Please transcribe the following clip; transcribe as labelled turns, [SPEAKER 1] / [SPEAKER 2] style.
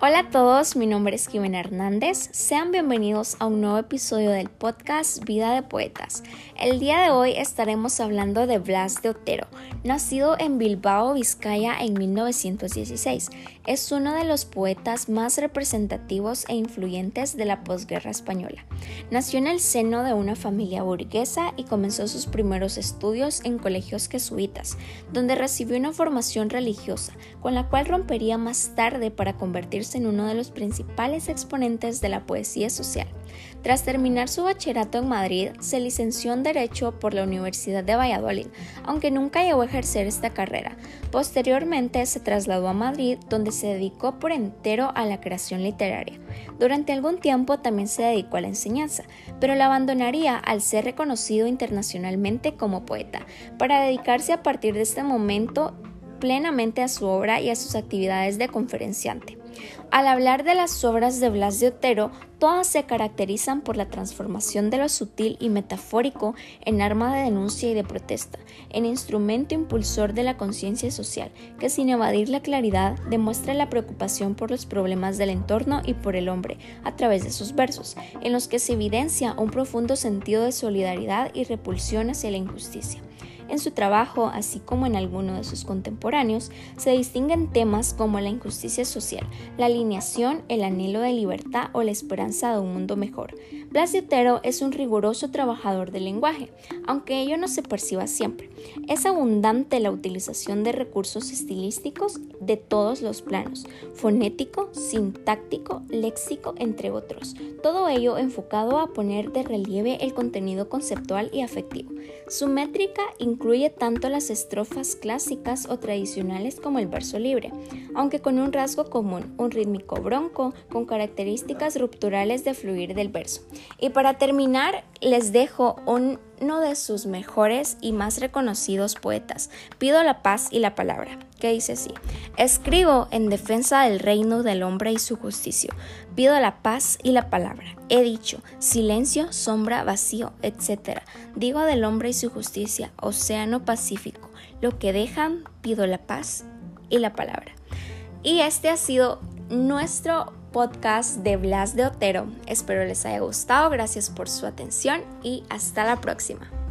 [SPEAKER 1] Hola a todos, mi nombre es Kevin Hernández. Sean bienvenidos a un nuevo episodio del podcast Vida de Poetas. El día de hoy estaremos hablando de Blas de Otero, nacido en Bilbao, Vizcaya en 1916. Es uno de los poetas más representativos e influyentes de la posguerra española. Nació en el seno de una familia burguesa y comenzó sus primeros estudios en colegios jesuitas, donde recibió una formación religiosa, con la cual rompería más tarde para convertirse en uno de los principales exponentes de la poesía social. Tras terminar su bachillerato en Madrid, se licenció en Derecho por la Universidad de Valladolid, aunque nunca llegó a ejercer esta carrera. Posteriormente se trasladó a Madrid, donde se dedicó por entero a la creación literaria. Durante algún tiempo también se dedicó a la enseñanza, pero la abandonaría al ser reconocido internacionalmente como poeta, para dedicarse a partir de este momento plenamente a su obra y a sus actividades de conferenciante. Al hablar de las obras de Blas de Otero, todas se caracterizan por la transformación de lo sutil y metafórico en arma de denuncia y de protesta, en instrumento impulsor de la conciencia social, que sin evadir la claridad demuestra la preocupación por los problemas del entorno y por el hombre, a través de sus versos, en los que se evidencia un profundo sentido de solidaridad y repulsión hacia la injusticia. En su trabajo, así como en alguno de sus contemporáneos, se distinguen temas como la injusticia social, la alineación, el anhelo de libertad o la esperanza de un mundo mejor. Blas Otero es un riguroso trabajador del lenguaje, aunque ello no se perciba siempre. Es abundante la utilización de recursos estilísticos de todos los planos, fonético, sintáctico, léxico, entre otros. Todo ello enfocado a poner de relieve el contenido conceptual y afectivo. Su métrica incluye tanto las estrofas clásicas o tradicionales como el verso libre, aunque con un rasgo común, un rítmico bronco con características rupturales de fluir del verso. Y para terminar, les dejo uno de sus mejores y más reconocidos poetas, Pido la paz y la palabra, que dice así, escribo en defensa del reino del hombre y su justicia, pido la paz y la palabra, he dicho, silencio, sombra, vacío, etc. Digo del hombre y su justicia, océano pacífico, lo que dejan, pido la paz y la palabra. Y este ha sido nuestro podcast de Blas de Otero. Espero les haya gustado, gracias por su atención y hasta la próxima.